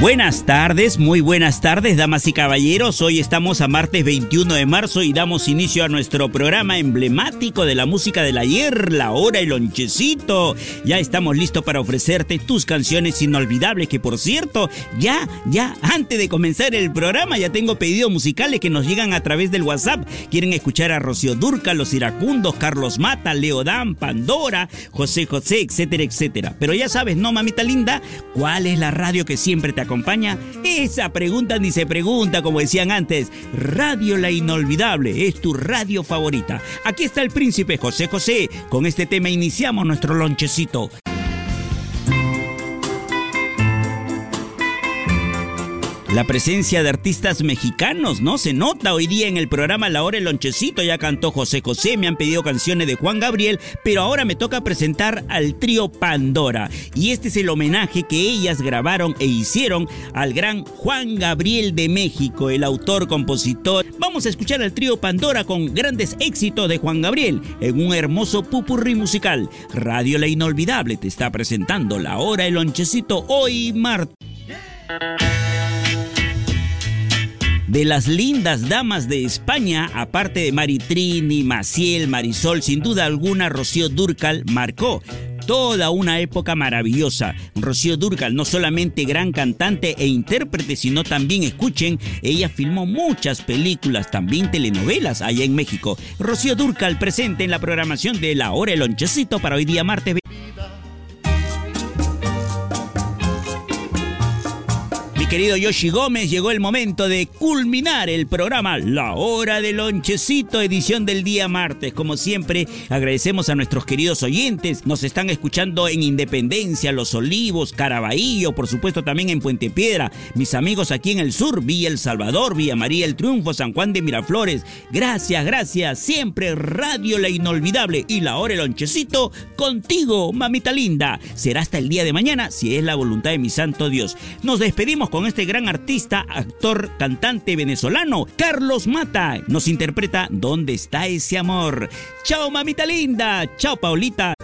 Buenas tardes, muy buenas tardes, damas y caballeros. Hoy estamos a martes 21 de marzo y damos inicio a nuestro programa emblemático de la música del ayer, La Hora y Lonchecito. Ya estamos listos para ofrecerte tus canciones inolvidables, que por cierto, ya, ya, antes de comenzar el programa, ya tengo pedidos musicales que nos llegan a través del WhatsApp. Quieren escuchar a Rocío Durca, Los Iracundos, Carlos Mata, Leodán, Pandora, José José, etcétera, etcétera. Pero ya sabes, ¿no, mamita linda? ¿Cuál es la radio que siempre te acompaña? Esa pregunta ni se pregunta, como decían antes. Radio La Inolvidable es tu radio favorita. Aquí está el príncipe José José. Con este tema iniciamos nuestro lonchecito. La presencia de artistas mexicanos, ¿no? Se nota hoy día en el programa La Hora el Lonchecito, ya cantó José José, me han pedido canciones de Juan Gabriel, pero ahora me toca presentar al trío Pandora. Y este es el homenaje que ellas grabaron e hicieron al gran Juan Gabriel de México, el autor, compositor. Vamos a escuchar al trío Pandora con grandes éxitos de Juan Gabriel en un hermoso pupurrí musical. Radio La Inolvidable te está presentando La Hora el Lonchecito hoy martes de las lindas damas de España, aparte de Maritrini, Maciel, Marisol, sin duda alguna Rocío Durcal marcó toda una época maravillosa. Rocío Durcal, no solamente gran cantante e intérprete, sino también, escuchen, ella filmó muchas películas, también telenovelas allá en México. Rocío Durcal presente en la programación de La Hora el Lonchecito para hoy día martes. Querido Yoshi Gómez, llegó el momento de culminar el programa La Hora del Lonchecito, edición del día martes. Como siempre, agradecemos a nuestros queridos oyentes. Nos están escuchando en Independencia, Los Olivos, Caraballo, por supuesto también en Puente Piedra. Mis amigos aquí en el sur, Villa El Salvador, Villa María El Triunfo, San Juan de Miraflores. Gracias, gracias. Siempre Radio La Inolvidable y La Hora del Lonchecito contigo, mamita linda. Será hasta el día de mañana, si es la voluntad de mi santo Dios. Nos despedimos con con este gran artista, actor, cantante venezolano, Carlos Mata. Nos interpreta ¿Dónde está ese amor? Chao, mamita linda. Chao, Paulita.